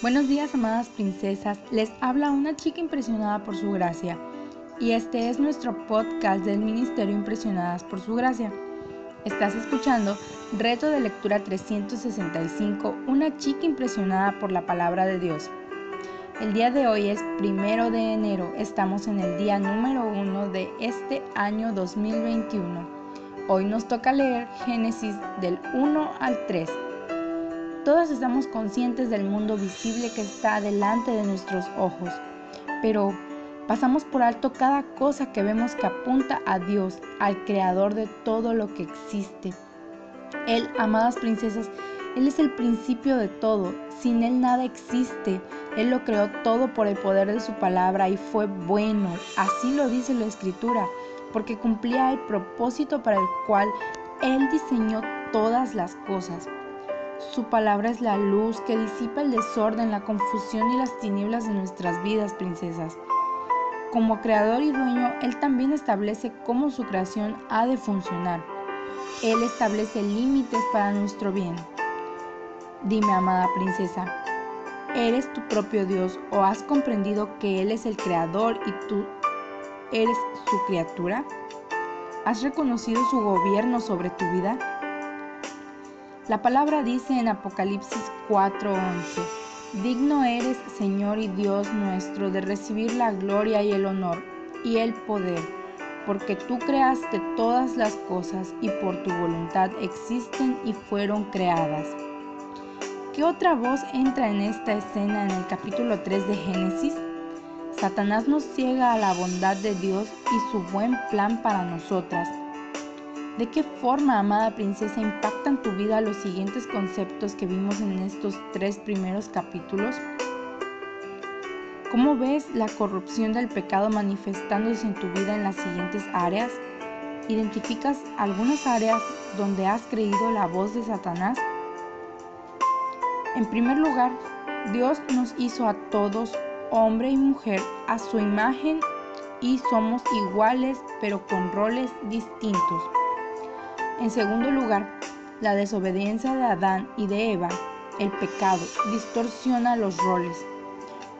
Buenos días, amadas princesas. Les habla una chica impresionada por su gracia. Y este es nuestro podcast del Ministerio Impresionadas por su gracia. Estás escuchando Reto de Lectura 365, una chica impresionada por la palabra de Dios. El día de hoy es primero de enero. Estamos en el día número uno de este año 2021. Hoy nos toca leer Génesis del 1 al 3. Todas estamos conscientes del mundo visible que está delante de nuestros ojos, pero pasamos por alto cada cosa que vemos que apunta a Dios, al creador de todo lo que existe. Él, amadas princesas, Él es el principio de todo, sin Él nada existe. Él lo creó todo por el poder de su palabra y fue bueno, así lo dice la escritura, porque cumplía el propósito para el cual Él diseñó todas las cosas. Su palabra es la luz que disipa el desorden, la confusión y las tinieblas de nuestras vidas, princesas. Como creador y dueño, Él también establece cómo su creación ha de funcionar. Él establece límites para nuestro bien. Dime, amada princesa, ¿eres tu propio Dios o has comprendido que Él es el creador y tú eres su criatura? ¿Has reconocido su gobierno sobre tu vida? La palabra dice en Apocalipsis 4:11, Digno eres, Señor y Dios nuestro, de recibir la gloria y el honor y el poder, porque tú creaste todas las cosas y por tu voluntad existen y fueron creadas. ¿Qué otra voz entra en esta escena en el capítulo 3 de Génesis? Satanás nos ciega a la bondad de Dios y su buen plan para nosotras ¿De qué forma, amada princesa, impactan tu vida los siguientes conceptos que vimos en estos tres primeros capítulos? ¿Cómo ves la corrupción del pecado manifestándose en tu vida en las siguientes áreas? ¿Identificas algunas áreas donde has creído la voz de Satanás? En primer lugar, Dios nos hizo a todos, hombre y mujer, a su imagen y somos iguales pero con roles distintos. En segundo lugar, la desobediencia de Adán y de Eva, el pecado, distorsiona los roles,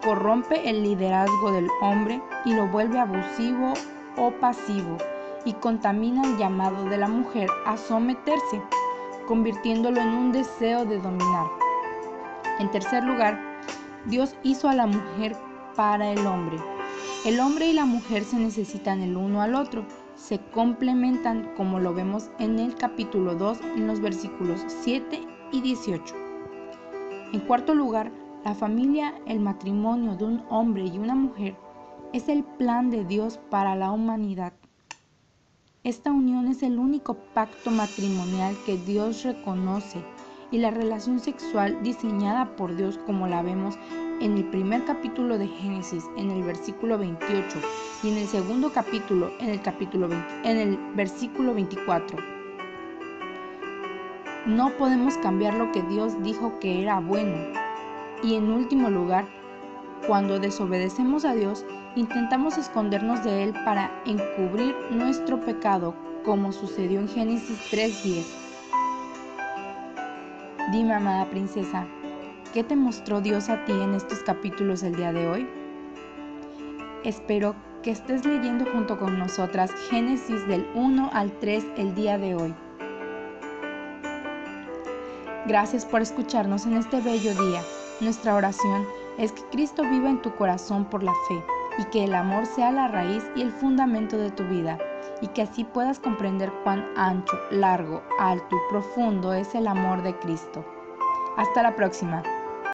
corrompe el liderazgo del hombre y lo vuelve abusivo o pasivo y contamina el llamado de la mujer a someterse, convirtiéndolo en un deseo de dominar. En tercer lugar, Dios hizo a la mujer para el hombre. El hombre y la mujer se necesitan el uno al otro se complementan como lo vemos en el capítulo 2 en los versículos 7 y 18. En cuarto lugar, la familia, el matrimonio de un hombre y una mujer, es el plan de Dios para la humanidad. Esta unión es el único pacto matrimonial que Dios reconoce y la relación sexual diseñada por Dios como la vemos en el primer capítulo de Génesis, en el versículo 28, y en el segundo capítulo, en el capítulo 20, en el versículo 24. No podemos cambiar lo que Dios dijo que era bueno. Y en último lugar, cuando desobedecemos a Dios, intentamos escondernos de Él para encubrir nuestro pecado, como sucedió en Génesis 3.10. Dime, amada princesa, ¿Qué te mostró Dios a ti en estos capítulos el día de hoy? Espero que estés leyendo junto con nosotras Génesis del 1 al 3 el día de hoy. Gracias por escucharnos en este bello día. Nuestra oración es que Cristo viva en tu corazón por la fe y que el amor sea la raíz y el fundamento de tu vida y que así puedas comprender cuán ancho, largo, alto y profundo es el amor de Cristo. Hasta la próxima.